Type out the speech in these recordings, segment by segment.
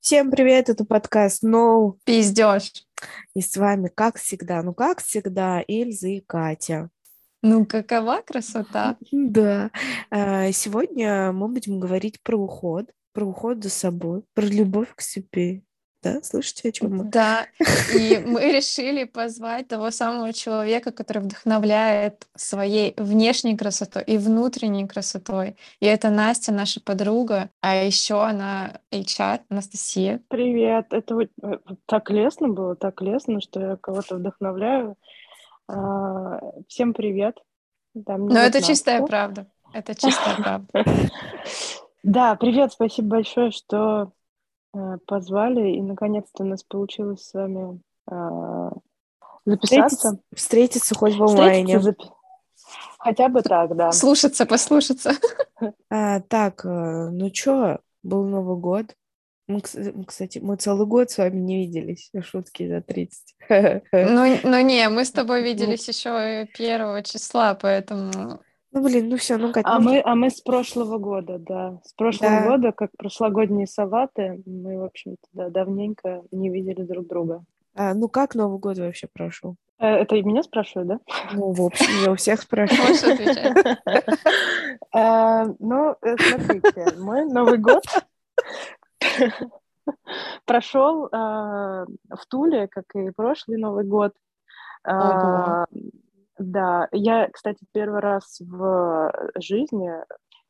Всем привет, это подкаст «Ну, Пиздешь. и с вами, как всегда, ну как всегда, Эльза и Катя. Ну, какова красота? Да, а, сегодня мы будем говорить про уход, про уход за собой, про любовь к себе. Да, слышите, о чем мы? Да, и мы решили позвать того самого человека, который вдохновляет своей внешней красотой и внутренней красотой. И это Настя, наша подруга, а еще она HR, Анастасия. Привет, это вот, э, вот так лестно было, так лестно, что я кого-то вдохновляю. А, всем привет. Да, Но это чистая правда. Это чистая правда. Да, привет, спасибо большое, что позвали, и наконец-то у нас получилось с вами а, записаться. Встретиться, встретиться хоть в онлайне. Встретиться, запи- Хотя бы так, да. Слушаться, послушаться. А, так, э, ну чё, был Новый год. Мы, кс- мы, кстати, мы целый год с вами не виделись. Шутки за 30. Ну, ну не, мы с тобой виделись еще первого числа, поэтому Ну, блин, ну все, ну, Кать, А ну, мы, а мы с прошлого года, да. С прошлого Да. года, как прошлогодние салаты, мы, в общем-то, да, давненько не видели друг друга. а, ну как Новый год вообще прошел? Э, Это и меня спрашивают, да? Ну, в общем, я у всех спрашиваю. Э, Ну, э, смотрите, мой Новый год прошел э, в Туле, как и прошлый Новый год. Да, я, кстати, первый раз в жизни,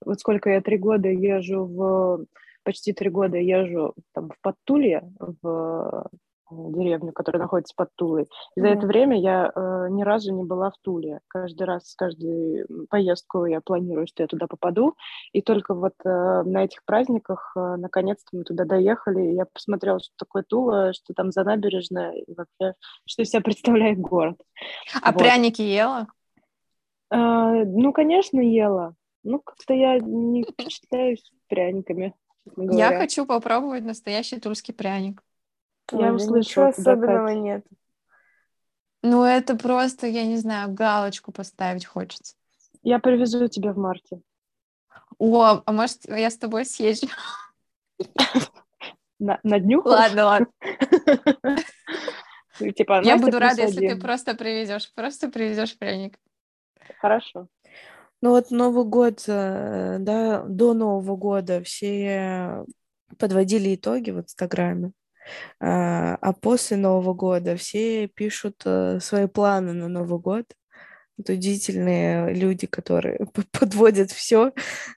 вот сколько я три года езжу в, почти три года езжу там в Подтулье, в деревню, которая находится под Тулой. И за Мгм. это время я э, ни разу не была в Туле. Каждый раз, каждую поездку я планирую, что я туда попаду. И только вот э, на этих праздниках э, наконец-то мы туда доехали. и Я посмотрела, что такое Тула, что там за набережная, и вообще, что из себя представляет город. А Вот. пряники ела? Э, ну, конечно, ела. Ну, как-то я не впечатляюсь пряниками, Я хочу попробовать настоящий тульский пряник. Я услышала Ничего тебя, особенного Кать. нет. Ну, это просто, я не знаю, галочку поставить хочется. Я привезу тебе в марте. О, а может, я с тобой съезжу? На, на днюху? Ладно, ладно. Типа, Я буду рада, если ты просто привезешь, просто привезешь пряник. Хорошо. Ну вот Новый год, э, да, до Нового года все подводили итоги в Инстаграме, а а после Нового года все пишут э, свои планы на Новый год. Это удивительные люди, которые подводят все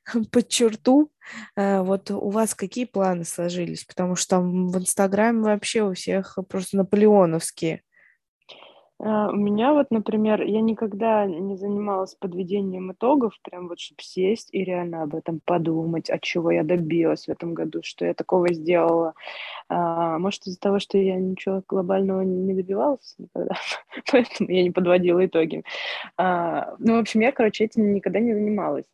под черту. Э, Вот у вас какие планы сложились? Потому что там в Инстаграме вообще у всех просто наполеоновские. А, У меня вот, например, я никогда не занималась подведением итогов, прям вот, чтобы сесть и реально об этом подумать, от чего я добилась в этом году, что я такого сделала. А, Может, из-за того, что я ничего глобального не добивалась никогда, поэтому я не подводила итоги. А, Ну, в общем, я, короче, этим никогда не занималась.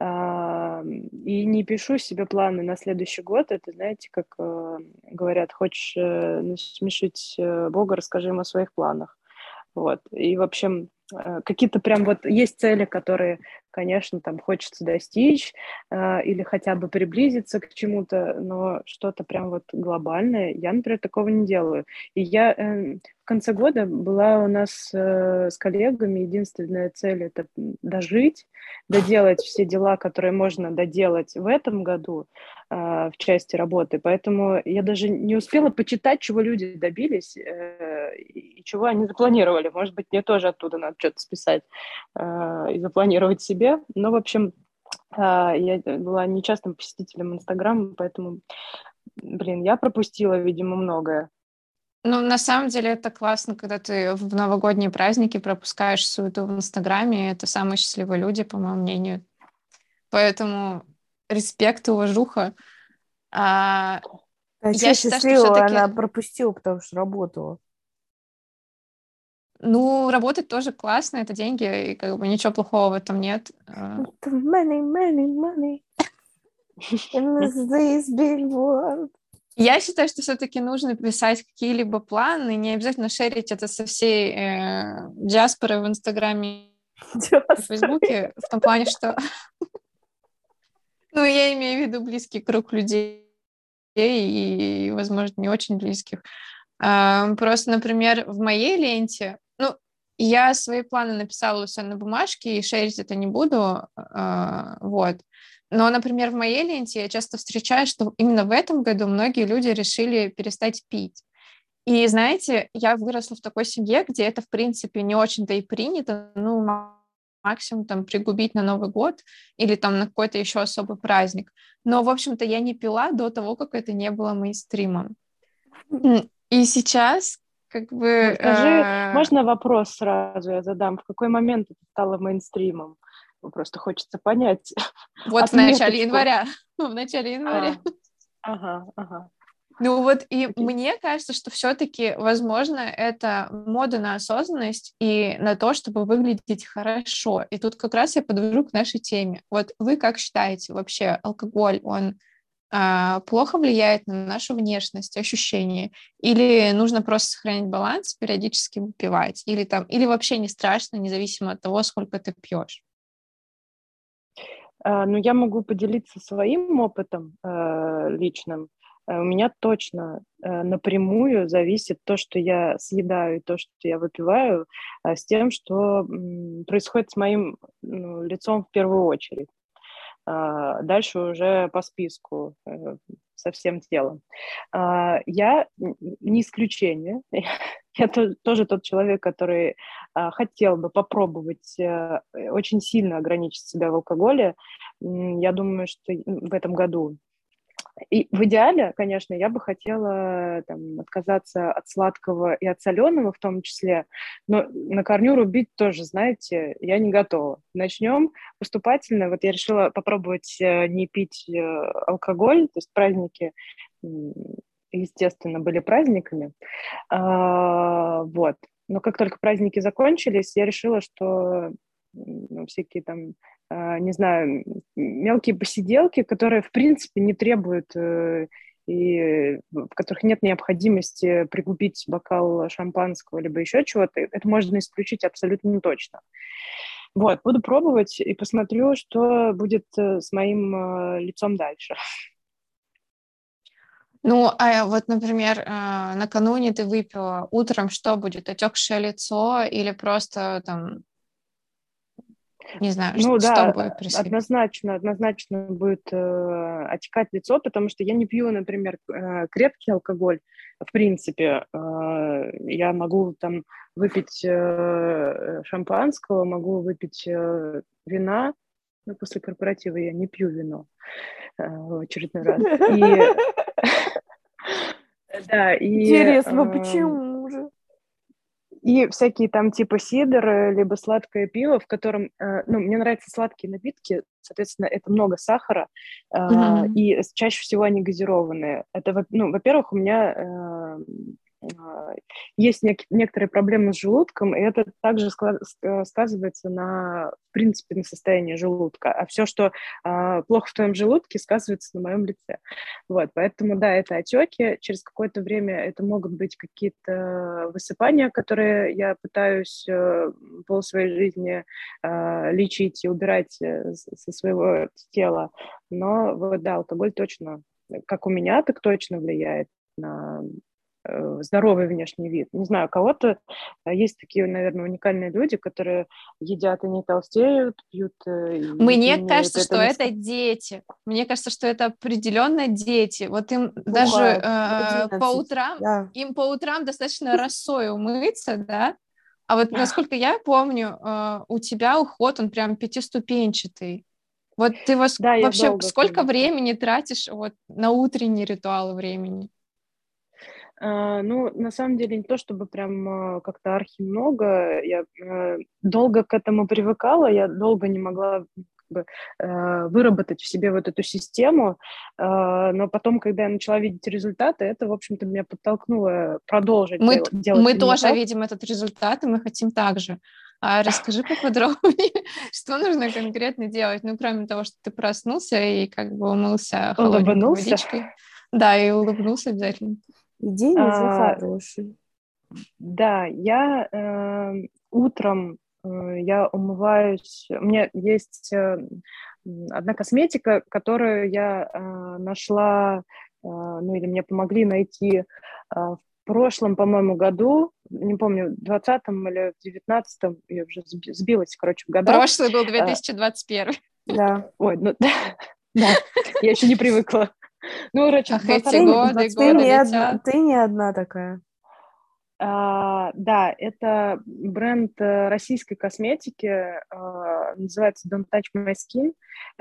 И не пишу себе планы на следующий год. Это, знаете, как э, говорят, хочешь э, насмешить э, Бога, расскажи ему о своих планах. Вот. И, в общем, э, какие-то прям вот есть цели, которые, конечно, там хочется достичь э, или хотя бы приблизиться к чему-то, но что-то прям вот глобальное, я, например, такого не делаю. И я э, в конце года была у нас э, с коллегами, единственная цель — это дожить, доделать все дела, которые можно доделать в этом году э, в части работы. Поэтому я даже не успела почитать, чего люди добились э, и чего они запланировали. Может быть, мне тоже оттуда надо что-то списать э, и запланировать себе. Но, в общем, э, я была нечастым посетителем Инстаграма, поэтому, блин, я пропустила, видимо, многое. Ну, на самом деле это классно, когда ты в новогодние праздники пропускаешь суету в Инстаграме. Это самые счастливые люди, по моему мнению. Поэтому респект и уважуха. А, А Я считаю, что она пропустила, потому что работала. ну, работать тоже классно, это деньги, и как бы ничего плохого в этом нет. А, Money, money, money. This world. Я считаю, что все-таки нужно писать какие-либо планы, не обязательно шерить это со всей э, диаспорой в Инстаграме и в Фейсбуке, в том плане, что... Ну, я имею в виду близкий круг людей. и, возможно, не очень близких. А, просто, например, в моей ленте, ну, я свои планы написала себя на бумажке и шерить это не буду, а, вот. Но, например, в моей ленте я часто встречаю, что именно в этом году многие люди решили перестать пить. И, знаете, я выросла в такой семье, где это, в принципе, не очень-то и принято, ну, максимум там пригубить на Новый год или там на какой-то еще особый праздник. Но, в общем-то, я не пила до того, как это не было мейнстримом. И сейчас как бы... Ну, скажи, э... можно вопрос сразу я задам? В какой момент это стало мейнстримом? Просто хочется понять. Вот в начале января. В начале января. Ага, ага. Ну вот и мне кажется, что все-таки, возможно, это мода на осознанность и на то, чтобы выглядеть хорошо. И тут как раз я подвожу к нашей теме. Вот вы как считаете, вообще алкоголь, он а, плохо влияет на нашу внешность, ощущения? Или нужно просто сохранить баланс, периодически выпивать? Или там, или вообще не страшно, независимо от того, сколько ты пьешь? Uh, ну, я могу поделиться своим опытом uh, личным. Э, у меня точно э, напрямую зависит то, что я съедаю, то, что я выпиваю, э, с тем, что происходит с моим ну, лицом в первую очередь. Дальше уже по списку со всем телом. Я не исключение. Я тоже тот человек, который а, хотел бы попробовать очень сильно ограничить себя в алкоголе. Я думаю, что в этом году и в идеале, конечно, я бы хотела там, отказаться от сладкого и от соленого в том числе, но на корню рубить тоже, знаете, я не готова. Начнем поступательно. Вот я решила попробовать э, не пить э, алкоголь, то есть праздники, естественно, были праздниками. А, вот. Но как только праздники закончились, я решила, что ну, всякие там а, не знаю, мелкие посиделки, которые, в принципе, не требуют э, и в которых нет необходимости пригубить бокал шампанского либо еще чего-то, это можно исключить абсолютно точно. Вот, буду пробовать и посмотрю, что будет э, с моим э, лицом дальше. Ну, а вот, например, накануне ты выпила, утром что будет? Отекшее лицо или просто там не знаю, ну, что, да, будет происходить? Однозначно, однозначно будет э, отекать лицо, потому что я не пью, например, э, крепкий алкоголь. В принципе, э, я могу там выпить э, шампанского, могу выпить э, вина, но после корпоратива я не пью вино э, в очередной раз. Да, и... Интересно, почему же? И всякие там типа сидр, либо сладкое пиво, в котором, э, ну, мне нравятся сладкие напитки, соответственно, это много сахара, mm-hmm. и чаще всего они газированные. Это, ну, во-первых, у меня э, а, есть нек- некоторые проблемы с желудком, и это также э, сказывается на, в принципе, на состоянии желудка. А все, что э, плохо в твоем желудке, сказывается на моем лице. Вот, поэтому, да, это отеки. Через какое-то время это могут быть какие-то высыпания, которые я пытаюсь э, пол своей жизни э, лечить и убирать э, со своего тела. Но вот, да, алкоголь точно, как у меня, так точно влияет на здоровый внешний вид. Не знаю, кого-то э, есть такие, наверное, уникальные люди, которые едят и не толстеют, пьют. Э, и Мне кажется, это что это дети. Мне кажется, что это определенно дети. Вот им Бывает. даже э, по утрам, да. им по утрам достаточно росой умыться, да? А вот насколько я помню, э, у тебя уход, он прям пятиступенчатый. Вот ты да, вообще сколько помню. времени тратишь вот на утренние ритуалы времени? А, ну, на самом деле, не то чтобы прям а, как-то архи много. Я э, долго к этому привыкала, я долго не могла бы, выработать в себе вот эту систему, а, но потом, когда я начала видеть результаты, это, в общем-то, меня подтолкнуло продолжить мы, делать. Мы тоже так. видим этот результат, и мы хотим так же. А расскажи поподробнее, что нужно конкретно делать, ну, кроме того, что ты проснулся и как бы умылся холодной водичкой. Да, и улыбнулся обязательно. День уже а, хороший. Да, я э, утром э, я умываюсь. У меня есть э, одна косметика, которую я э, нашла ну или мне помогли найти в прошлом, по-моему, году, не помню, в 20-м или в 19-м, я уже сбилась, короче, в годах. Прошлый был 2021. Да, ой, ну да, да, я еще не привыкла. Ну, короче, Ах, эти годы, ты, не одна, ты не одна такая. А, да, это бренд э, российской косметики, а, называется Don't Touch My Skin.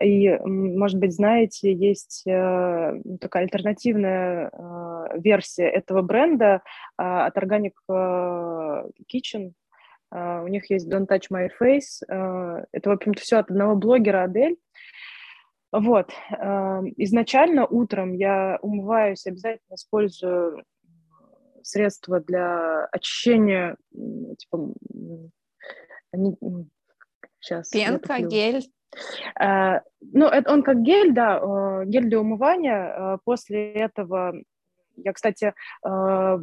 И, может быть, знаете, есть а, такая альтернативная а, версия этого бренда а, от Organic Kitchen. А, у них есть Don't Touch My Face. А, это, в общем-то, все от одного блогера Адель. Вот. Изначально утром я умываюсь, обязательно использую средства для очищения, типа, они, сейчас. Пенка, гель. А, ну, это, он как гель, да, э, гель для умывания. Э, после этого я, кстати, э,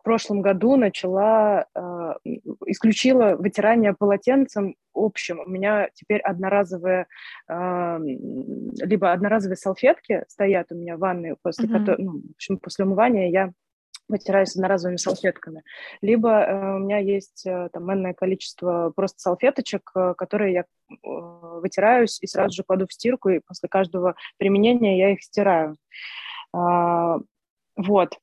в прошлом году начала, исключила вытирание полотенцем общим. У меня теперь одноразовые, либо одноразовые салфетки стоят у меня в ванной, после, uh-huh. которой, ну, в общем, после умывания я вытираюсь одноразовыми салфетками. Либо э, у меня есть э, там энное количество просто салфеточек, э, которые я э, вытираюсь и сразу же кладу в стирку, и после каждого применения я их стираю. Э, вот.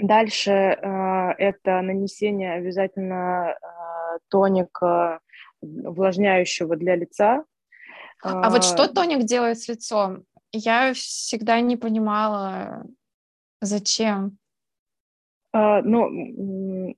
Дальше э, это нанесение обязательно э, тоника увлажняющего для лица. А, а вот что тоник делает с лицом? Я всегда не понимала, зачем. А, ну,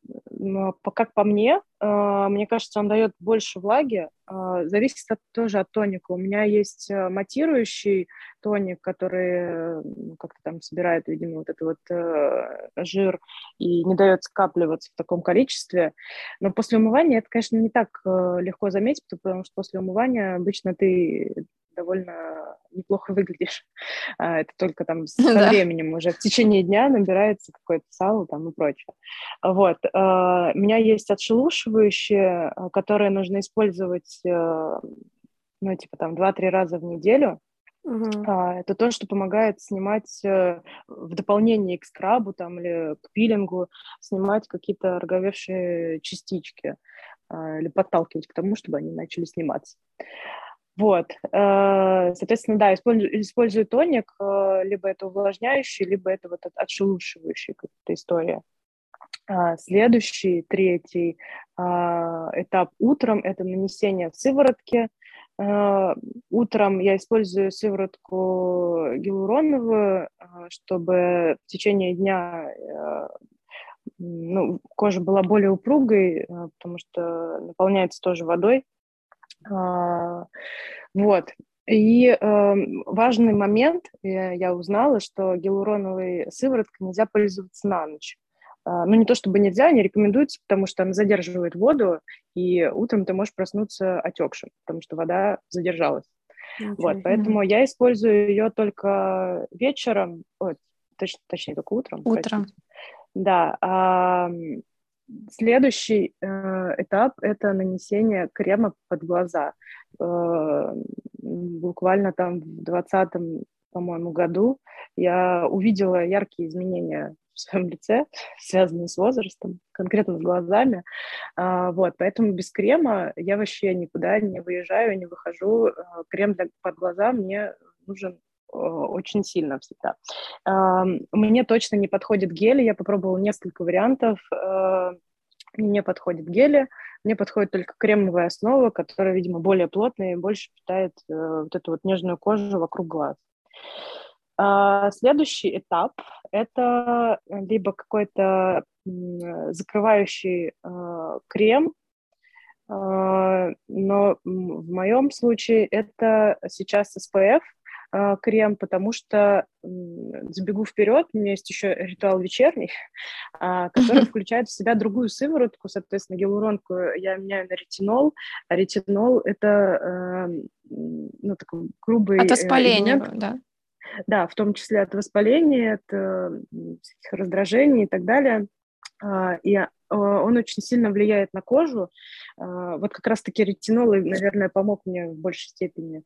как по мне, а, мне кажется, он дает больше влаги. А, зависит от, тоже от тоника. У меня есть матирующий тоник, который как-то там собирает, видимо, вот этот вот э, жир и не дает скапливаться в таком количестве. Но после умывания это, конечно, не так э, легко заметить, потому что после умывания обычно ты довольно неплохо выглядишь. А, это только там со да. временем уже в течение дня набирается какое-то сало там и прочее. Вот. А, у меня есть отшелушивающие, а, которые нужно использовать, ну, типа там 2-3 раза в неделю. Uh-huh. Это то, что помогает снимать э, в дополнение к скрабу там, или к пилингу, снимать какие-то роговевшие частички или подталкивать к тому, чтобы они начали сниматься. Вот, э, соответственно, да, использую, использую тоник, э, либо это увлажняющий, либо это вот отшелушивающий какая-то история. А, следующий, третий а, этап утром – это нанесение сыворотки. Э, утром я использую сыворотку гиалуроновую, чтобы в течение дня ну, кожа была более упругой, потому что наполняется тоже водой, вот. И э, важный момент, я, я узнала, что гиалуроновой сывороткой нельзя пользоваться на ночь. Uh, ну, не то чтобы нельзя, не рекомендуется, потому что она задерживает воду, и утром ты можешь проснуться отекшим, потому что вода задержалась. Okay. Вот, поэтому я использую ее только вечером, ой, точ, точнее, только утром. Утром. Простите. Да, а, Следующий э, этап – это нанесение крема под глаза. Э, буквально там в 2020, по-моему, году я увидела яркие изменения в своем лице, связанные с возрастом, конкретно с глазами. А, вот, поэтому без крема я вообще никуда не выезжаю, не выхожу. Э, крем для, под глаза мне нужен очень сильно всегда. Мне точно не подходит гель, я попробовала несколько вариантов. Э, мне подходит гели, мне подходит только кремовая основа, которая, видимо, более плотная и больше питает э, вот эту вот нежную кожу вокруг глаз. А, следующий этап – это либо какой-то закрывающий э, крем, э, но в моем случае это сейчас SPF – крем, потому что забегу вперед, у меня есть еще ритуал вечерний, а, который включает в себя другую сыворотку, соответственно, гиалуронку я меняю на ретинол, а ретинол это ну, такой грубый От воспаления, элемент. да? Да, в том числе от воспаления, от всяких раздражений и так далее. И он очень сильно влияет на кожу. Вот как раз-таки ретинол, наверное, помог мне в большей степени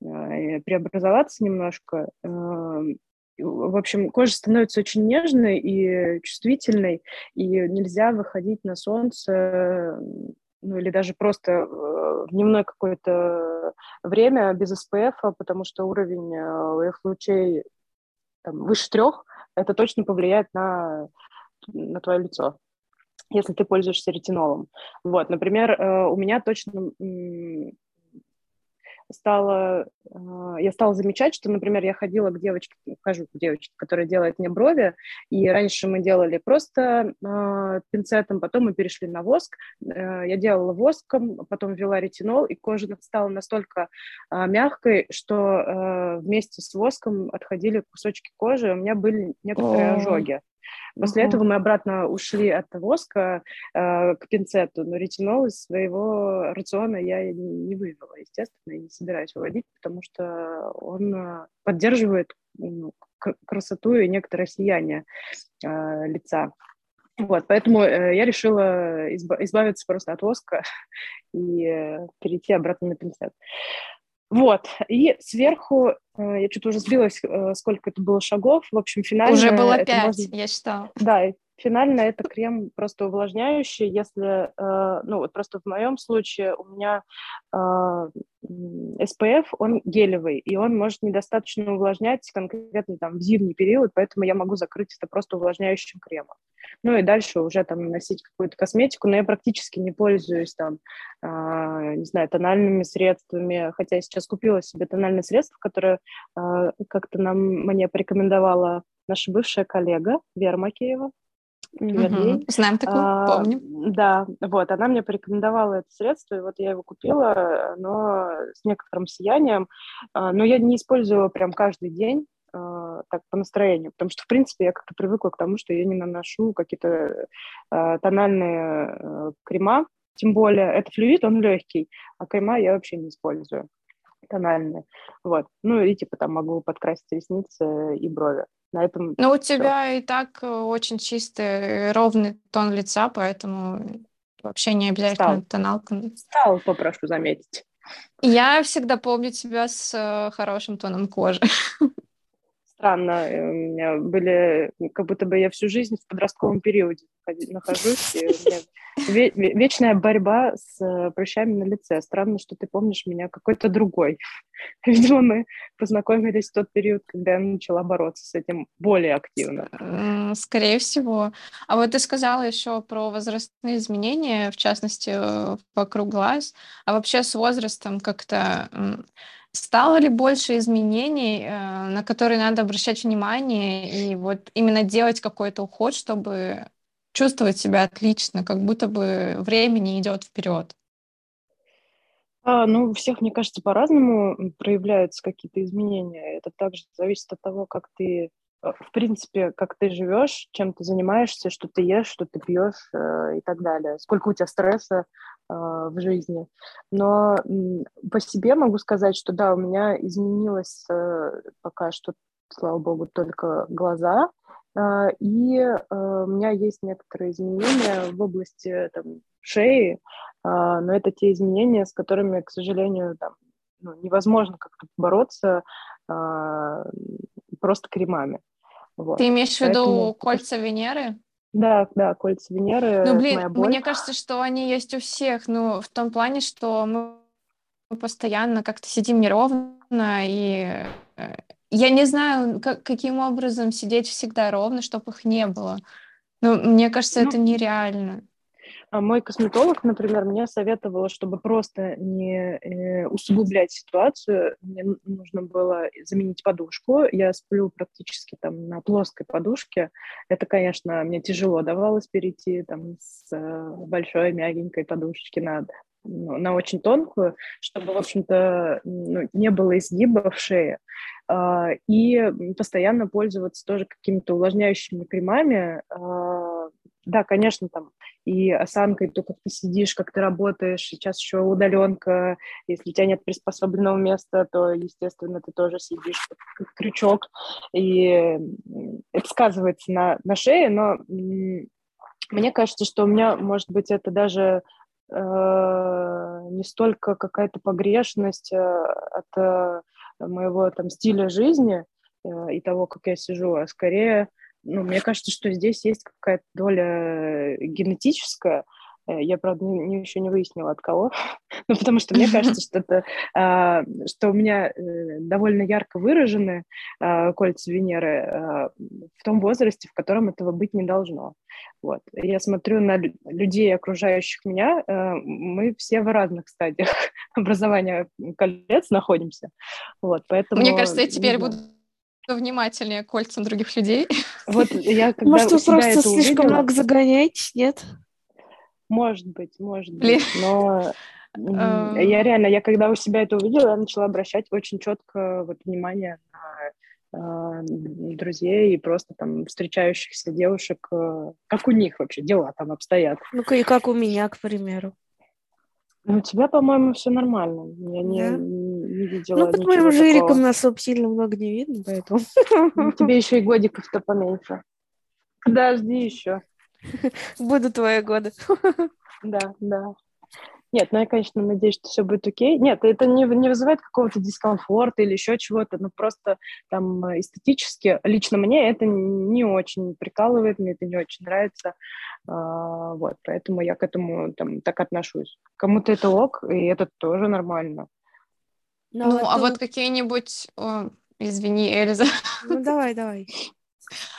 преобразоваться немножко. в общем, кожа становится очень нежной и чувствительной, и нельзя выходить на солнце, ну или даже просто э, в дневное какое-то время без СПФ, потому что уровень УФ-лучей там, выше трех, это точно повлияет на, на твое лицо если ты пользуешься ретинолом. Вот, например, э, у меня точно стала, а, я стала замечать, что, например, я ходила к девочке, хожу к девочке, которая делает мне брови, и раньше мы делали просто э, пинцетом, потом мы перешли на воск, э, я делала воском, потом ввела ретинол, и кожа стала настолько э, мягкой, что э, вместе с воском отходили кусочки кожи, у меня были некоторые О. ожоги. После uh-huh. этого мы обратно ушли от воска э, к пинцету, но ретинол из своего рациона я не, не вывела, естественно, и не собираюсь выводить, потому что он э, поддерживает ну, красоту и некоторое сияние э, лица. Вот, поэтому э, я решила изба- избавиться просто от воска и э, перейти обратно на пинцет. Вот, и сверху, э, я что-то уже сбилась, э, сколько это было шагов, в общем, финально... Уже было пять, можно... я считала. Да, финально это крем просто увлажняющий, если, э, ну вот просто в моем случае у меня SPF, он гелевый, и он может недостаточно увлажнять конкретно там в зимний период, поэтому я могу закрыть это просто увлажняющим кремом. Ну и дальше уже там наносить какую-то косметику, но я практически не пользуюсь там, э, не знаю, тональными средствами, хотя я сейчас купила себе тональные средства, которые э, как-то нам мне порекомендовала наша бывшая коллега Вера Макеева. Угу. Знаем такую, а, помню. Да, вот, она мне порекомендовала это средство, и вот я его купила, но с некоторым сиянием, а, но я не использую его прям каждый день, а, так по настроению, потому что, в принципе, я как-то привыкла к тому, что я не наношу какие-то а, тональные крема, тем более это флюид, он легкий, а крема я вообще не использую тональные. Вот. Ну и типа там могу подкрасить ресницы и брови. На этом Ну, у тебя и так э, очень чистый, ровный тон лица, поэтому вообще не обязательно Стал. тоналка. Стал, попрошу заметить. Я всегда помню тебя с э, хорошим тоном кожи. странно. Э, у меня были, как будто бы я всю жизнь в подростковом периоде нахожусь, и у меня вечная борьба с э, прыщами на лице. Странно, что ты помнишь меня какой-то другой. Видимо, мы познакомились в тот период, когда я начала бороться с этим более активно. Скорее всего. А вот ты сказала еще про возрастные изменения, в частности, э, вокруг глаз. А вообще с возрастом как-то Стало ли больше изменений, э, на которые надо обращать внимание, и вот именно делать какой-то уход, чтобы чувствовать себя отлично, как будто бы время не идет вперед? А, ну, у всех, мне кажется, по-разному проявляются какие-то изменения. Это также зависит от того, как ты, в принципе, как ты живешь, чем ты занимаешься, что ты ешь, что ты пьешь э, и так далее. Сколько у тебя стресса а, в жизни. Но по себе могу сказать, что да, у меня изменилось э, пока что, слава богу, только глаза, и э, у меня есть некоторые изменения в области там, шеи, но это те изменения, с которыми, к сожалению, там, ну, невозможно как-то бороться просто кремами. Вот. Ты имеешь Поэтому... в виду кольца Венеры? Да, да, кольца Венеры. Ну, блин, мне кажется, что они есть у всех. Ну, в том плане, что мы постоянно как-то сидим неровно, и э, я не знаю, как, каким образом сидеть всегда ровно, чтобы их не было. Ну, мне кажется, ну, это нереально. А мой косметолог, например, мне советовала, чтобы просто не э, усугублять ситуацию, мне нужно было заменить подушку. Я сплю практически там на плоской подушке. Это, конечно, мне тяжело давалось перейти там с э, большой мягенькой подушечки на на очень тонкую, чтобы, в общем-то, ну, не было изгиба в шее. А, и постоянно пользоваться тоже какими-то увлажняющими кремами, а, да, конечно, там и осанкой, то, как ты сидишь, как ты работаешь, сейчас еще удаленка, если у тебя нет приспособленного места, то, естественно, ты тоже сидишь как крючок, и это сказывается на, на шее, но мне кажется, что у меня, может быть, это даже не столько какая-то погрешность э, от э, моего там стиля жизни, и того, как я сижу, а скорее, ну, мне кажется, что здесь есть какая-то доля генетическая, Э, я, правда, не, не, еще не выяснила, от кого. ну, потому что мне кажется, что, это, а, что у меня э, довольно ярко выражены а, кольца Венеры а, в том возрасте, в котором этого быть не должно. Вот. Я смотрю на людей, окружающих меня, а, мы все в разных стадиях образования колец находимся. Вот, поэтому, Мне кажется, я теперь буду внимательнее к кольцам других людей. Вот я когда Может, вы просто слишком много загоняете, нет? Может быть, может быть, но я реально, я когда у себя это увидела, я начала обращать очень четко вот внимание на э, друзей и просто там встречающихся девушек, э, как у них вообще дела там обстоят. Ну-ка, и как у меня, к примеру. Ну, у тебя, по-моему, все нормально. Я не, да? не, не видела Ну, под моим жириком нас сильно много не видно, поэтому... Ну, тебе еще и годиков-то поменьше. Подожди еще. Буду твои годы. Да, да. Нет, ну я, конечно, надеюсь, что все будет окей. Нет, это не, не вызывает какого-то дискомфорта или еще чего-то, но просто там эстетически, лично мне это не очень прикалывает, мне это не очень нравится. А, вот, поэтому я к этому там так отношусь. Кому-то это ок, и это тоже нормально. Ну, ну а вот какие-нибудь... О, извини, Эльза. Ну, давай, давай.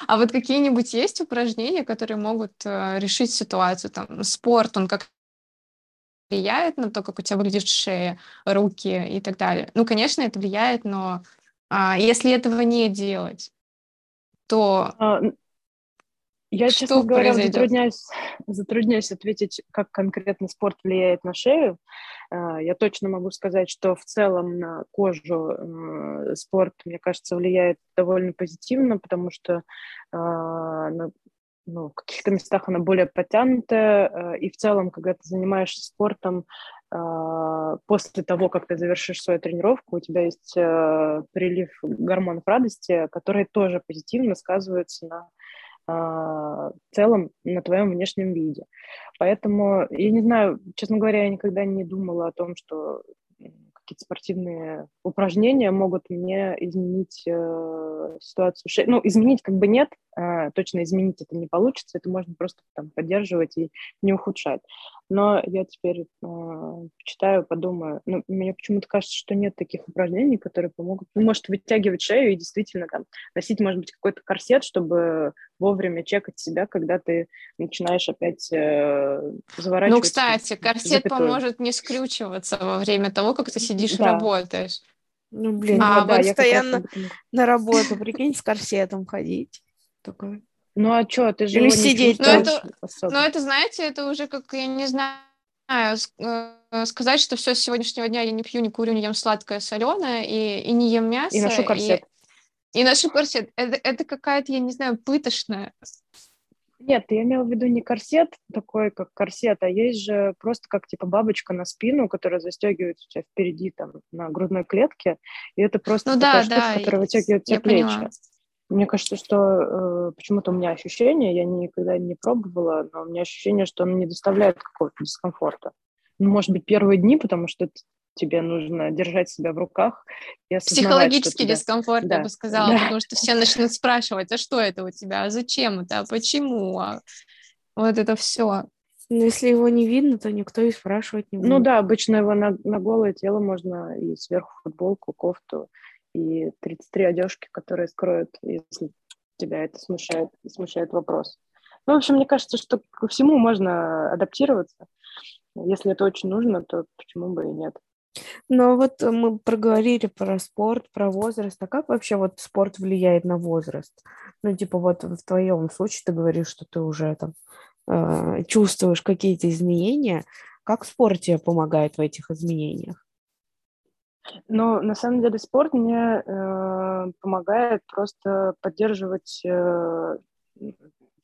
А вот какие-нибудь есть упражнения, которые могут э, решить ситуацию? Там спорт, он как влияет на то, как у тебя выглядит шея, руки и так далее. Ну, конечно, это влияет, но а, если этого не делать, то а, я, что честно говоря, затрудняюсь, затрудняюсь ответить, как конкретно спорт влияет на шею. А, я точно могу сказать, что в целом на кожу э, спорт, мне кажется, влияет довольно позитивно, потому что а, ну, в каких-то местах она более подтянутая, э, и в целом, когда ты занимаешься спортом, после того, как ты завершишь свою тренировку, у тебя есть э, прилив гормонов радости, которые тоже позитивно сказываются на в целом на твоем внешнем виде. Поэтому, я не знаю, честно говоря, я никогда не думала о том, что какие-то спортивные упражнения могут мне изменить э, ситуацию. Ну, изменить как бы нет, э, точно изменить это не получится, это можно просто там поддерживать и не ухудшать. Но я теперь э, читаю, подумаю, ну, мне почему-то кажется, что нет таких упражнений, которые помогут, ну, может, вытягивать шею и действительно там носить, может быть, какой-то корсет, чтобы вовремя чекать себя, когда ты начинаешь опять э, заворачивать. Ну, кстати, корсет запятую. поможет не скрючиваться во время того, как ты сидишь да. и работаешь. Ну, блин, а, ну, да, постоянно на работу, прикинь, с корсетом ходить. Такое. Ну а что, ты же Или сидеть ну, это, ну это, знаете, это уже как, я не знаю, э, сказать, что все с сегодняшнего дня я не пью, не курю, не ем сладкое, соленое и, и не ем мясо. И ношу корсет. И, и ношу корсет. Это, это какая-то, я не знаю, пытошная. Нет, я имела в виду не корсет такой, как корсет, а есть же просто как типа бабочка на спину, которая застегивается у тебя впереди там на грудной клетке, и это просто ну, такая да, штука, да, которая вытягивает тебе плечи. Поняла. Мне кажется, что э, почему-то у меня ощущение, я никогда не пробовала, но у меня ощущение, что он не доставляет какого-то дискомфорта. Ну, может быть, первые дни, потому что тебе нужно держать себя в руках и Психологический тебя... дискомфорт, да. я бы сказала, да. потому что все начнут спрашивать, а что это у тебя, а зачем это, а почему, а вот это все. Но если его не видно, то никто и спрашивать не будет. Ну да, обычно его на, на голое тело можно и сверху футболку, кофту, и 33 одежки, которые скроют, если тебя это смущает, смущает вопрос. Ну, в общем, мне кажется, что ко всему можно адаптироваться. Если это очень нужно, то почему бы и нет. Но вот мы проговорили про спорт, про возраст. А как вообще вот спорт влияет на возраст? Ну, типа вот в твоем случае ты говоришь, что ты уже там э, чувствуешь какие-то изменения. Как спорт тебе помогает в этих изменениях? Но на самом деле спорт мне э, помогает просто поддерживать э,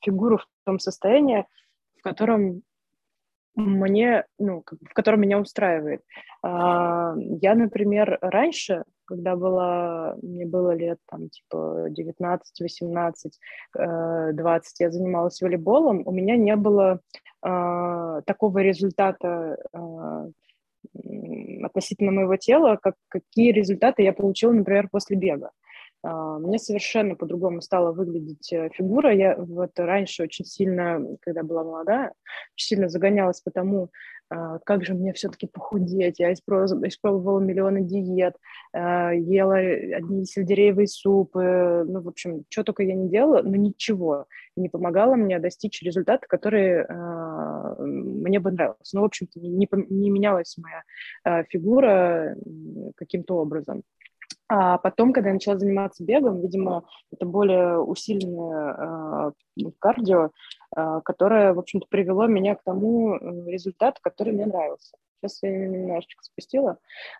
фигуру в том состоянии, в котором мне, ну, в котором меня устраивает. А, я, например, раньше, когда была, мне было лет там типа 19, 18, 20, я занималась волейболом, у меня не было а, такого результата а, относительно моего тела, как, какие результаты я получила, например, после бега. А, мне совершенно по-другому стала выглядеть э, фигура. Я вот раньше очень сильно, когда была молодая, очень сильно загонялась по тому, а, как же мне все-таки похудеть. Я испробовала, испробовала миллионы диет, а, ела одни сельдереевые супы, ну, в общем, что только я не делала, но ничего не помогало мне достичь результата, который мне бы нравился. Ну, в общем-то, не, не менялась моя фигура каким-то образом. А потом, когда я начала заниматься бегом, видимо, это более усиленное э, кардио, э, которое, в общем-то, привело меня к тому результату, который мне нравился. Сейчас я немножечко спустила,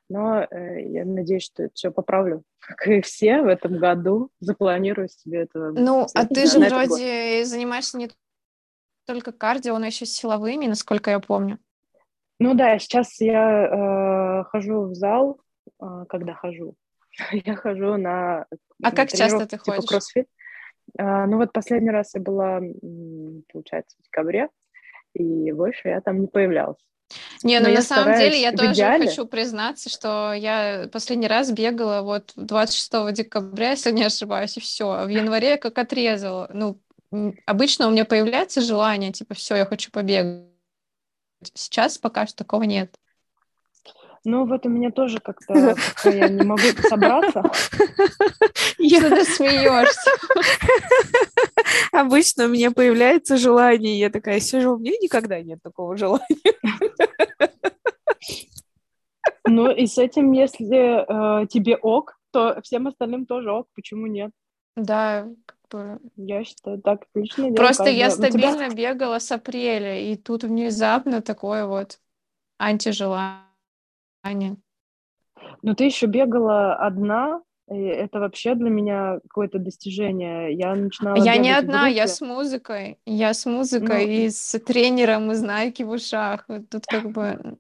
но э, я надеюсь, что это все поправлю, как и все в этом году. Запланирую себе это. Ну, а ты же вроде год. занимаешься не только кардио, но еще силовыми, насколько я помню. Ну да, сейчас я э, хожу в зал, э, когда хожу, я хожу на А как часто ты типа ходишь? кроссфит. А, ну вот последний раз я была, получается, в декабре, и больше я там не появлялась. Не, ну на самом деле я тоже идеале... хочу признаться, что я последний раз бегала вот 26 декабря, если не ошибаюсь, и все. В январе я как отрезала. Ну, обычно у меня появляется желание, типа, все, я хочу побегать. Сейчас пока что такого нет. Ну, вот у меня тоже как-то я не могу собраться. Что ты смеешься? Обычно у меня появляется желание, я такая сижу, у меня никогда нет такого желания. Ну, и с этим, если э, тебе ок, то всем остальным тоже ок, почему нет? Да, Я считаю, так отлично. Просто я стабильно бегала с апреля, и тут внезапно такое вот антижелание. Аня. Ну, ты еще бегала одна, и это вообще для меня какое-то достижение. Я начинала Я не одна, я с музыкой. Я с музыкой ну, и с тренером из Nike в ушах. Тут как бы...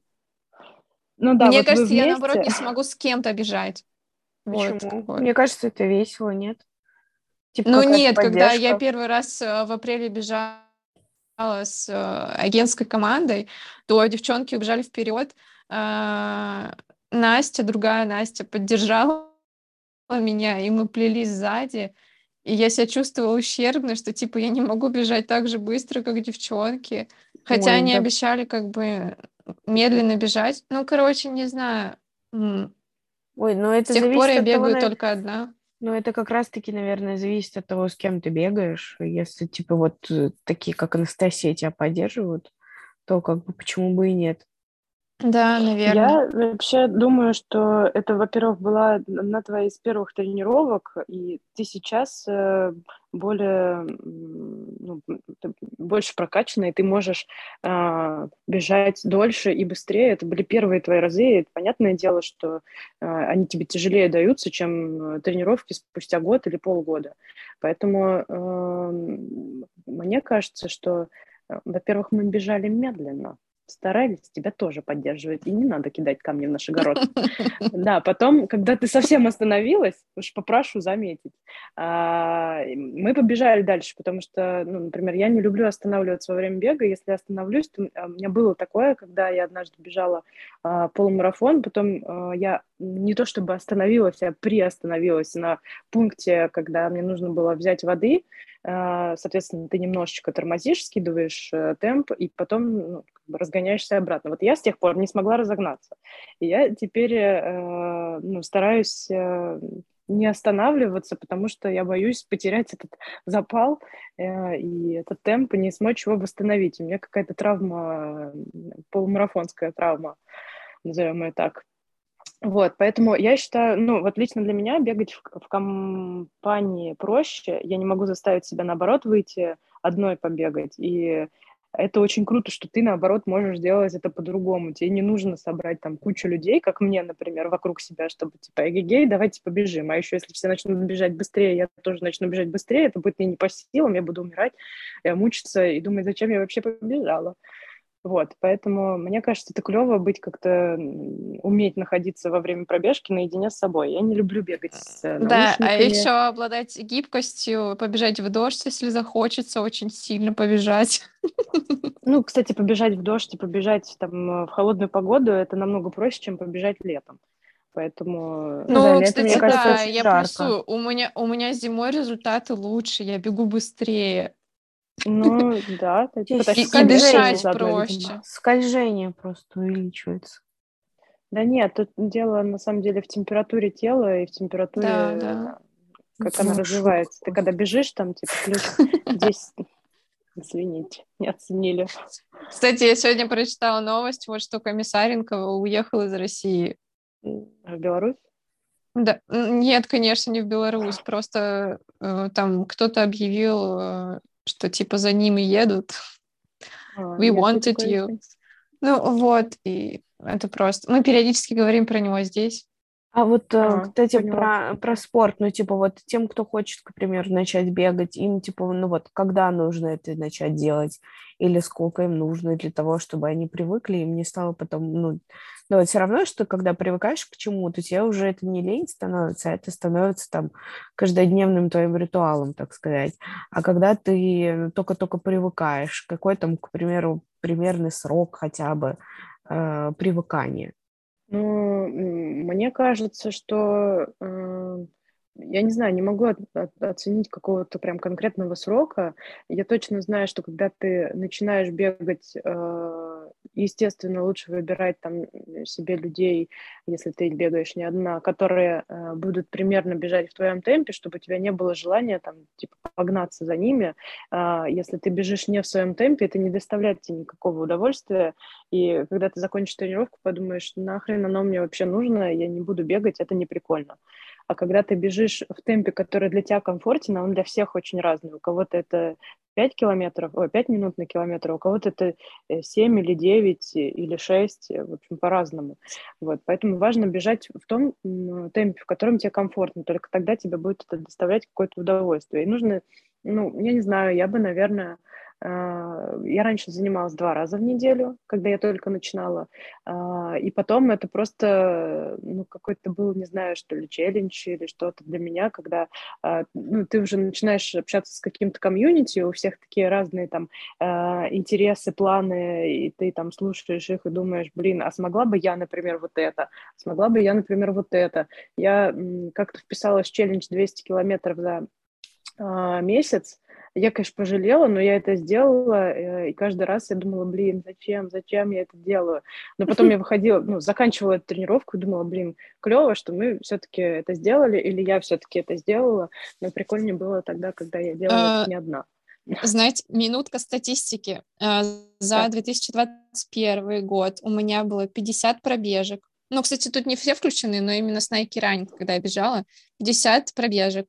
Ну да, Мне вот кажется, я наоборот не смогу с кем-то бежать. Почему? Вот. Мне кажется, это весело, нет? Типа ну нет, поддержка. когда я первый раз э, в апреле бежала с э, агентской командой, то девчонки убежали вперед, Настя, другая Настя, поддержала меня, и мы плелись сзади. И я себя чувствовала ущербно, что типа я не могу бежать так же быстро, как девчонки. Хотя Ой, они да. обещали как бы медленно бежать. Ну, короче, не знаю. Ой, ну это С тех пор я бегаю того, только одна. Ну, это как раз-таки, наверное, зависит от того, с кем ты бегаешь. Если, типа, вот э, такие, как Анастасия, тебя поддерживают, то как бы почему бы и нет. Да, наверное. Я вообще думаю, что это, во-первых, была одна твоя из первых тренировок, и ты сейчас э, более, ну, больше прокачана, и ты можешь э, бежать дольше и быстрее. Это были первые твои разы, и это понятное дело, что э, они тебе тяжелее даются, чем э, тренировки спустя год или полгода. Поэтому э, мне кажется, что, э, во-первых, мы бежали медленно, старались тебя тоже поддерживать, и не надо кидать камни в наш огород. Да, потом, когда ты совсем остановилась, уж попрошу заметить, а, мы побежали дальше, потому что, ну, например, я не люблю останавливаться во время бега, если остановлюсь, то а, у меня было такое, когда я однажды бежала а, полумарафон, потом я не то чтобы остановилась, а приостановилась на пункте, когда мне нужно было взять воды, соответственно, ты немножечко тормозишь, скидываешь э, темп, и потом ну, как бы разгоняешься обратно. Вот я с тех пор не смогла разогнаться. И я теперь э, ну, стараюсь э, не останавливаться, потому что я боюсь потерять этот запал э, и этот темп, и не смочь его восстановить. У меня какая-то травма, полумарафонская травма, назовем ее так. Вот, поэтому я считаю, ну, вот лично для меня бегать в, в компании проще. Я не могу заставить себя, наоборот, выйти одной побегать. И это очень круто, что ты, наоборот, можешь делать это по-другому. Тебе не нужно собрать там кучу людей, как мне, например, вокруг себя, чтобы типа, эгегей, давайте побежим. А еще если все начнут бежать быстрее, я тоже начну бежать быстрее, это будет мне не по силам, я буду умирать, я мучиться и думать, зачем я вообще побежала. Вот, поэтому мне кажется, это клево быть как-то уметь находиться во время пробежки наедине с собой. Я не люблю бегать с Да, а еще обладать гибкостью, побежать в дождь, если захочется очень сильно побежать. Ну, кстати, побежать в дождь и побежать там в холодную погоду это намного проще, чем побежать летом. Поэтому Ну, да, летом, кстати, мне кажется, да, я жарко. плюсую. У меня, у меня зимой результаты лучше, я бегу быстрее. Ну да, это И- дышать проще. Скольжение просто увеличивается. Да нет, тут дело на самом деле в температуре тела и в температуре, Да, да. как она развивается. Ты когда бежишь, там типа плюс 10, извините, не оценили. Кстати, я сегодня прочитала новость, вот что Комиссаренко уехал из России. В Беларусь? Да, нет, конечно, не в Беларусь, просто э, там кто-то объявил, э, что типа за ними едут. А, We wanted you. Ну вот, и это просто... Мы периодически говорим про него здесь. А вот, э, А, кстати, поняла. про, про спорт, ну, типа, вот тем, кто хочет, к примеру, начать бегать, им, типа, ну, вот, когда нужно это начать делать, или сколько им нужно для того, чтобы они привыкли, им не стало потом, ну, ну, вот все равно, что когда привыкаешь к чему-то, тебе уже это не лень становится, а это становится там каждодневным твоим ритуалом, так сказать. А когда ты только-только привыкаешь, какой там, к примеру, примерный срок хотя бы э, привыкания? Ну, мне кажется, что э, я не знаю, не могу от- от- оценить какого-то прям конкретного срока. Я точно знаю, что когда ты начинаешь бегать, э, естественно, лучше выбирать там себе людей, если ты бегаешь не одна, которые э, будут примерно бежать в твоем темпе, чтобы у тебя не было желания там типа погнаться за ними. А, Если ты бежишь не в своем темпе, это не доставляет тебе никакого удовольствия. И когда ты закончишь тренировку, подумаешь, нахрен оно мне вообще нужно, я не буду бегать, это не прикольно. А когда ты бежишь в темпе, который для тебя комфортен, а он для всех очень разный. У кого-то это 5 километров, ой, 5 минут на километр, у кого-то это э, 7 или 9 или 6, э, в общем, по-разному. Вот, поэтому важно бежать в том темпе, в котором тебе комфортно, только тогда тебе будет это доставлять какое-то удовольствие. И нужно, ну, я не знаю, я бы, наверное, э, я раньше занималась два раза в неделю, когда я только начинала, а, и потом это просто, ну, какой-то был, не знаю, что ли, челлендж или что-то для меня, когда а, ну, ты уже начинаешь общаться с каким-то комьюнити, у всех такие разные там а, интересы, планы, и ты там слушаешь их и думаешь, блин, а смогла бы я, например, вот это, смогла бы я, например, вот это. Я как-то вписалась в челлендж 200 километров за а, месяц. Я, конечно, пожалела, но я это сделала, э, и каждый раз я думала, блин, зачем, зачем я это делаю? Но потом я выходила, ну, заканчивала эту тренировку и думала, блин, клево, что мы все-таки это сделали, или я все-таки это сделала, но прикольнее было тогда, когда я делала А, это не одна. Знаете, минутка статистики. А, За Да. 2021 год у меня было 50 пробежек. Ну, кстати, тут не все включены, но именно с Nike Run, когда я бежала, 50 пробежек.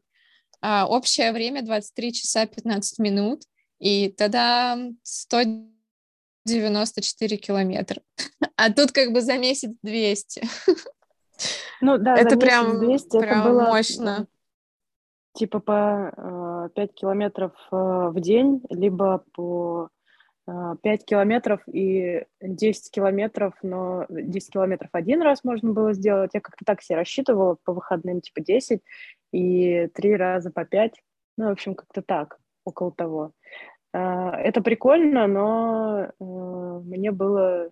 А, общее время 23 часа 15 минут. И тогда 194 километра. А тут как бы за месяц 200. Ну да, Это прям- 200 прям это было мощно. м, типа по 5 километров э, в день, либо по 5 километров и 10 километров, но 10 километров один раз можно было сделать. Я как-то так себе рассчитывала по выходным, типа 10, и три раза по 5. Ну, в общем, как-то так, около того. А, Это прикольно, но э, мне было,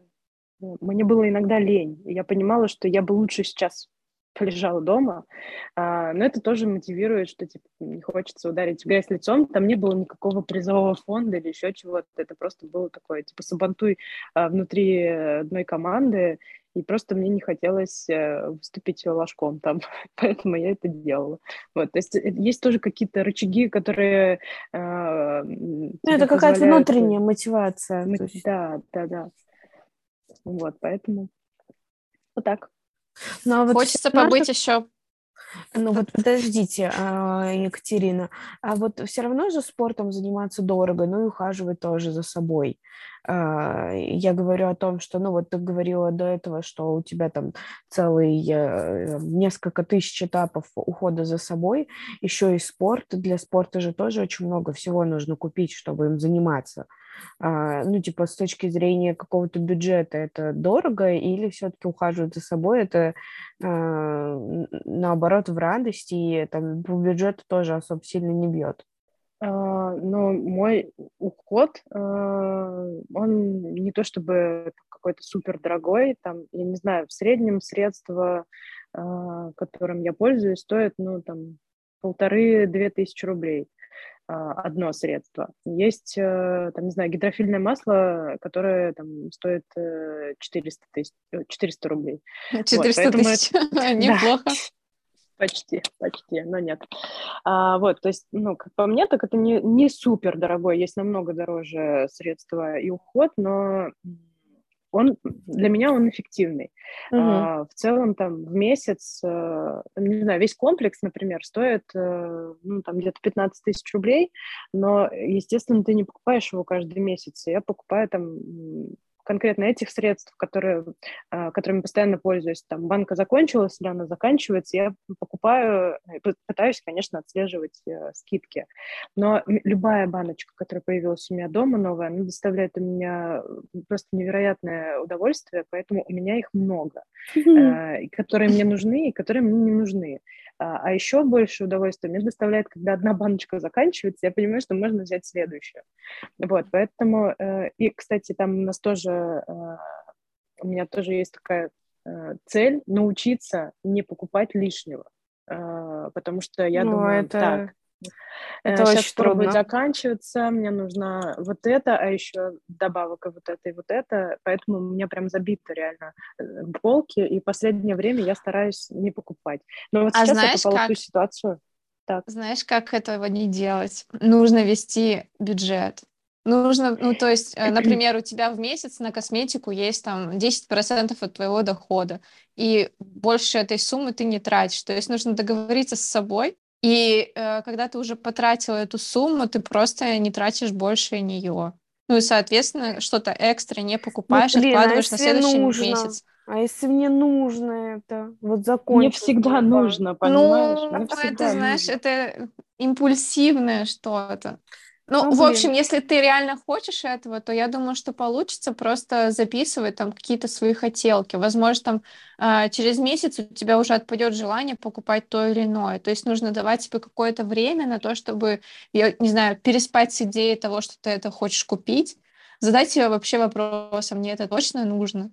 ну, мне было иногда лень. Я понимала, что я бы лучше сейчас полежала дома, а, но это тоже мотивирует, что типа не хочется ударить в грязь лицом. Там не было никакого призового фонда или еще чего-то. Это просто было такое, типа, сабантуй а, внутри одной команды, и просто мне не хотелось э, выступить ложком там, поэтому я это делала. Вот, то есть э, есть тоже какие-то рычаги, которые э, м, Ну, это какая-то э, внутренняя мотивация. мы- Да, да, да. Вот, поэтому вот так. Ну, а вот Хочется равно побыть еще Ну вот подождите, а, Екатерина, а вот все равно же спортом заниматься дорого, ну и ухаживать тоже за собой. А, Я говорю о том, что, ну вот ты говорила до этого, что у тебя там целый э, несколько тысяч этапов ухода за собой, еще и спорт. Для спорта же тоже очень много всего нужно купить, чтобы им заниматься. А, Ну, типа, с точки зрения какого-то бюджета это дорого или все-таки ухаживать за собой это а, наоборот, в радости, и там по бюджету тоже особо сильно не бьет. А, Но мой уход, он не то чтобы какой-то супер дорогой, там, я не знаю, в среднем средства которым я пользуюсь, стоит, ну, там, полторы-две тысячи рублей одно средство. Есть, э, там, не знаю, гидрофильное масло, которое там стоит 400 э, тысяч, 400 э, рублей. 400 вот, тысяч, это... неплохо. Да. Почти, почти, но нет. А, вот, то есть, ну, как по мне, так это не, не супер дорогой, есть намного дороже средства и уход, но он для меня он эффективный. Угу. А, в целом там в месяц, а, не знаю, весь комплекс, например, стоит а, ну, там где-то 15 тысяч рублей, но, естественно, ты не покупаешь его каждый месяц. Я покупаю там конкретно этих средств, которые, а, которыми постоянно пользуюсь. Там банка закончилась или она заканчивается, я покупаю, пытаюсь, конечно, отслеживать э, скидки. Но любая баночка, которая появилась у меня дома новая, она доставляет у меня просто невероятное удовольствие, поэтому у меня их много, э, которые мне нужны и которые мне не нужны. А, а еще больше удовольствия мне доставляет, когда одна баночка заканчивается, я понимаю, что можно взять следующую. Вот, поэтому... Э, и, кстати, там у нас тоже... Э, у меня тоже есть такая э, цель научиться не покупать лишнего. Потому что я ну, думаю, это... так, это Сейчас очень трудно. заканчиваться, мне нужно вот это, а еще добавок и вот это, и вот это, поэтому у меня прям забито реально э, полки, и последнее время я стараюсь не покупать. Но вот а сейчас знаешь, я попала как... в ту ситуацию. Так. Знаешь, как этого не делать? Нужно вести бюджет. Нужно, ну, то есть, э, например, у тебя в месяц на косметику есть там 10% от твоего дохода, и больше этой суммы ты не тратишь. То есть нужно договориться с собой, и э, когда ты уже потратил эту сумму, ты просто не тратишь больше нее. Ну и, соответственно, что-то экстра не ну, покупаешь, ну, блин, а откладываешь а на следующий нужно? месяц. А если мне нужно это, вот закончить? Мне всегда нужно, понимаешь? Ну, мне это, знаешь, нужно. это импульсивное что-то. Ну, ну в общем, если ты реально хочешь этого, то я думаю, что получится просто записывать там какие-то свои хотелки. Возможно, там э, через месяц у тебя уже отпадет желание покупать то или иное. То есть нужно давать себе какое-то время на то, чтобы, я не знаю, переспать с идеей того, что ты это хочешь купить, задать себе вообще вопрос, а мне это точно нужно?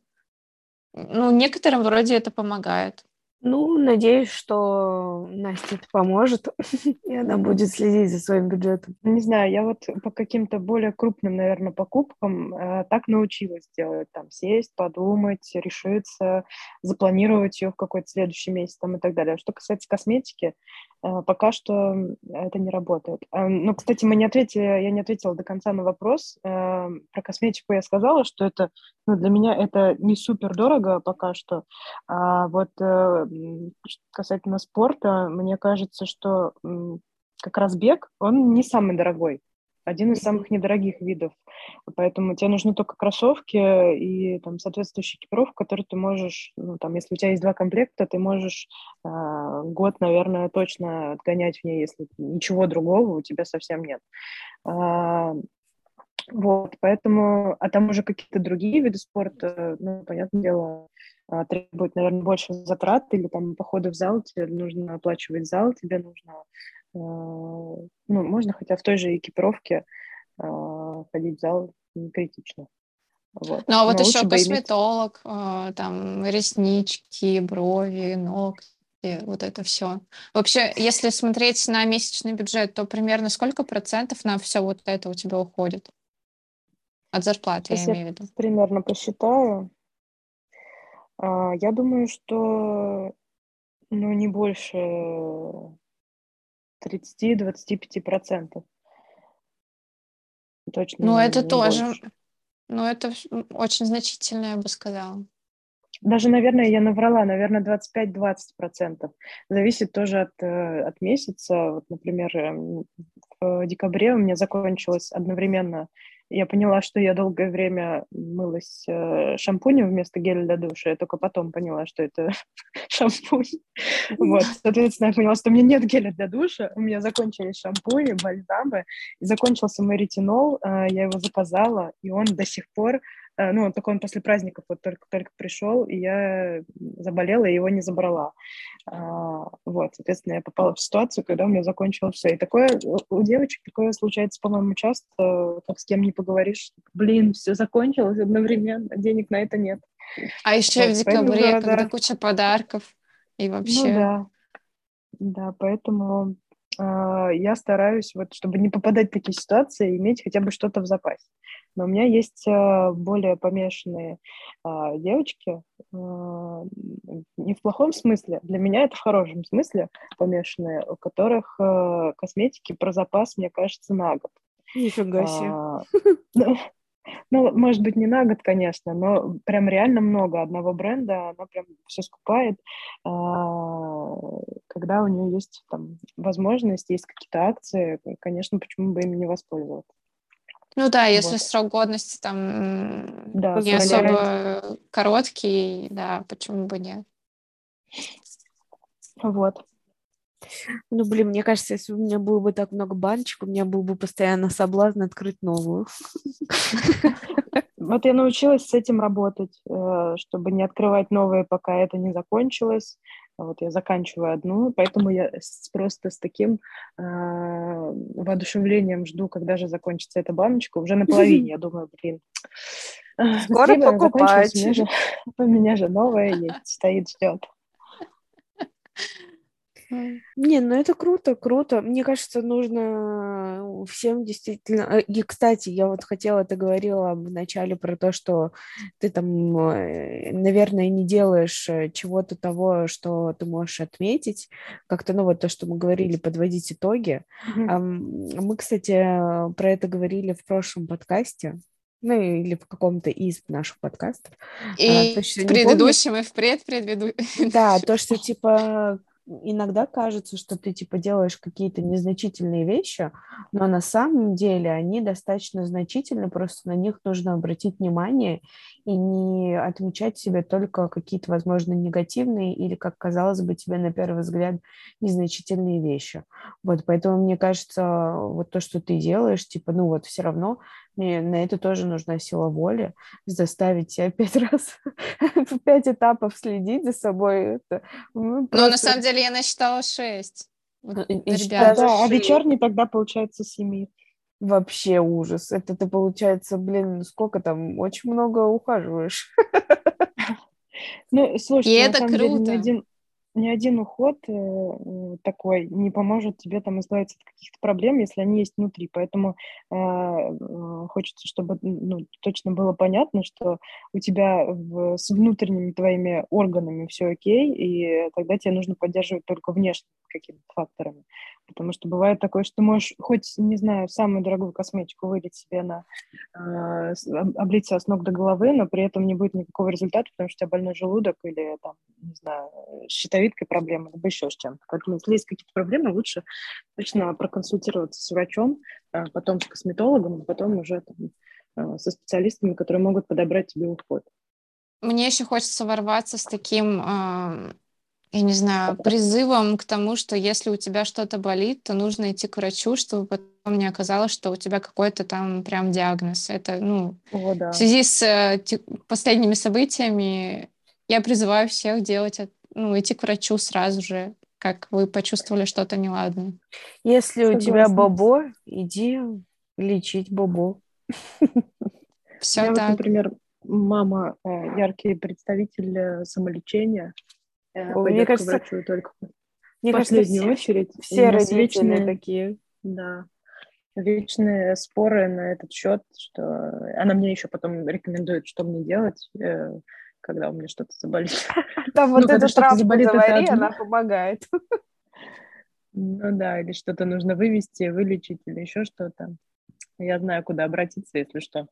Ну, некоторым вроде это помогает. Ну, надеюсь, что Настя это поможет, и она будет следить за своим бюджетом. Не знаю, я вот по каким-то более крупным, наверное, покупкам э, так научилась делать, там, сесть, подумать, решиться, запланировать ее в какой-то следующий месяц там, и так далее. Что касается косметики, э, пока что это не работает. Э, ну, кстати, мы не ответили, я не ответила до конца на вопрос. Э, про косметику я сказала, что это, ну, для меня это не супер дорого пока что, а вот э, касательно спорта, мне кажется, что как раз бег, он не самый дорогой, один из самых недорогих видов. Поэтому тебе нужны только кроссовки и там соответствующая экипировка, которую ты можешь, ну, там, если у тебя есть два комплекта, ты можешь э, год, наверное, точно отгонять в ней, если ничего другого у тебя совсем нет. А, вот, поэтому, а там уже какие-то другие виды спорта, ну, понятное дело, а, требует, наверное, больше затрат, или там походы в зал, тебе нужно оплачивать зал, тебе нужно, э, ну, можно хотя в той же экипировке э, ходить в зал не критично. Вот. Ну, а вот Но еще косметолог, иметь... там, реснички, брови, ногти, вот это все. Вообще, если смотреть на месячный бюджет, то примерно сколько процентов на все вот это у тебя уходит? От зарплаты, Сейчас я имею в виду. примерно посчитаю. А, я думаю, что ну, не больше 30-25%. Точно. Ну, это тоже. Больше. Ну, это очень значительно, я бы сказала. Даже, наверное, я наврала, наверное, 25-20%. Зависит тоже от, э, от месяца. Вот, например, эм, в декабре у меня закончилось одновременно я поняла, что я долгое время мылась э, шампунем вместо геля для душа. Я только потом поняла, что это шампунь. Вот, соответственно, я поняла, что у меня нет геля для душа. У меня закончились шампуни, бальзамы. И закончился мой ретинол. Э, я его заказала, и он до сих пор ну, так он после праздников вот только-только пришел, и я заболела, и его не забрала. А, вот, соответственно, я попала в ситуацию, когда у меня закончилось все. И такое у девочек такое случается, по-моему, часто, как с кем не поговоришь. Блин, все закончилось одновременно, денег на это нет. А еще вот, в декабре, когда да. куча подарков. и Ну вообще... да, да, поэтому я стараюсь, вот, чтобы не попадать в такие ситуации, иметь хотя бы что-то в запасе. Но у меня есть а, более помешанные а, девочки, а, не в плохом смысле, для меня это в хорошем смысле помешанные, у которых а, косметики про запас, мне кажется, на год. Нифига себе. Ну, может быть, не на год, конечно, но прям реально много одного бренда, она прям все скупает, а, когда у нее есть там возможность, есть какие-то акции, конечно, почему бы ими не воспользоваться. Ну да, если Вот. срок годности там Да, не позволяет. особо короткий, да, почему бы нет? Вот. Ну, блин, мне кажется, если бы у меня было бы так много баночек, у меня был бы постоянно соблазн открыть новую. Вот я научилась с этим работать, э, чтобы не открывать новые, пока это не закончилось. Вот я заканчиваю одну, поэтому я с- просто с таким э, воодушевлением жду, когда же закончится эта баночка. Уже наполовине, я думаю, блин. э, Скоро закончилась, покупать. У меня же, у меня же новая есть, стоит, ждет. Не, ну это круто, круто. Мне кажется, нужно всем действительно... э, И, кстати, я вот хотела, ты говорила в начале про то, что ты там, э, наверное, не делаешь э, чего-то того, что ты можешь отметить. Как-то, ну вот то, что мы говорили, подводить итоги. Ам, Мы, кстати, э, про это говорили в прошлом подкасте. Ну, или в каком-то из наших подкастов. И точно в не помню. предыдущем, и в предпредведущем. Да, то, что типа иногда кажется, что ты типа делаешь какие-то незначительные вещи, но на самом деле они достаточно значительны, просто на них нужно обратить внимание и не отмечать себе только какие-то, возможно, негативные или, как казалось бы, тебе на первый взгляд незначительные вещи. Вот, поэтому мне кажется, вот то, что ты делаешь, типа, ну вот все равно мне на это тоже нужна сила воли, заставить себя пять раз, пять этапов следить за собой. Это, ну, Но на просто- самом деле я насчитала шесть. Вот, И- и ребят, даже Да, а шесть. вечерний тогда получается семи. Вообще ужас. Это ты, получается, блин, сколько там, очень много ухаживаешь. Ну, слушай, И на это самом деле ни круто. один, ни один уход э, э, такой не поможет тебе там избавиться от каких-то проблем, если они есть внутри. Поэтому э, хочется, чтобы ну, точно было понятно, что у тебя в- с внутренними твоими органами все окей, и тогда тебе нужно поддерживать только внешними какими-то факторами. Потому что бывает такое, что ты можешь хоть, не знаю, самую дорогую косметику вылить себе на э, облить себя с ног до головы, но при этом не будет никакого результата, потому что у тебя больной желудок или там, не знаю, с щитовидкой проблемы, либо еще с чем-то. Поэтому если есть какие-то проблемы, лучше точно проконсультироваться с врачом, э, потом с косметологом, а потом уже там, э, со специалистами, которые могут подобрать тебе уход. Мне еще хочется ворваться с таким, ам, я не знаю, призывом к тому, что если у тебя что-то болит, то нужно идти к врачу, чтобы потом не оказалось, что у тебя какой-то там прям диагноз. Это, ну, О, да. в связи с э, последними событиями я призываю всех делать, ну, идти к врачу сразу же, как вы почувствовали что-то неладное. Если у тебя Согласна. бобо, иди лечить бобо. Все вот, так. например, мама э, яркий представитель э, самолечения. Э, мне к кажется, врачу только в Мне кажется, последнюю все, очередь. Все родители вечные- такие. Да. Вечные споры на этот счет, что она мне еще потом рекомендует, что мне делать, э, когда у меня что-то заболит. Там Ну, вот заболит, это завари, одно. она помогает. Ну да, или что-то нужно вывести, вылечить, или еще что-то. Я знаю, куда обратиться, если что.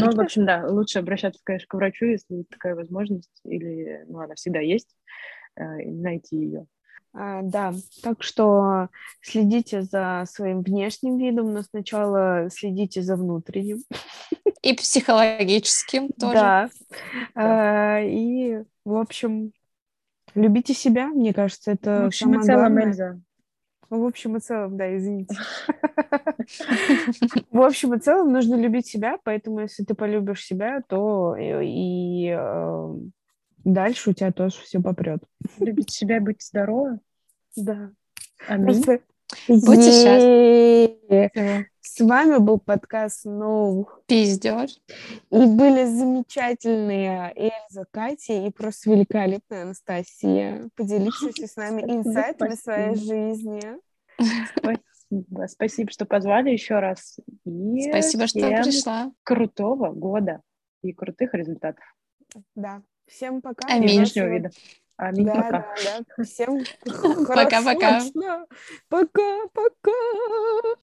Ну, в общем, да, лучше обращаться, конечно, к врачу, если есть такая возможность, или, ну, она всегда есть, э, найти ее. А, да, так что следите за своим внешним видом, но сначала следите за внутренним. И психологическим тоже. Да. А, и, в общем, любите себя, мне кажется, это В общем самое целом, главное. Эльза, В общем и целом, да, извините. В общем и целом нужно любить себя, поэтому если ты полюбишь себя, то и, и, э, дальше у тебя тоже все попрет. любить себя, быть здоровым. Да. Аминь. Просто Будьте счастливы. С вами был подкаст No. Пиздёж. И были замечательные Эльза, Катя и просто великолепная Анастасия, поделившаяся с нами инсайтами своей жизни. Спасибо. Спасибо, что позвали еще раз. И Спасибо, что всем пришла. крутого года и крутых результатов Да. Всем пока. Аминь. внешнего Аминь, Да, пока. да, да. Всем Пока-пока. Пока-пока.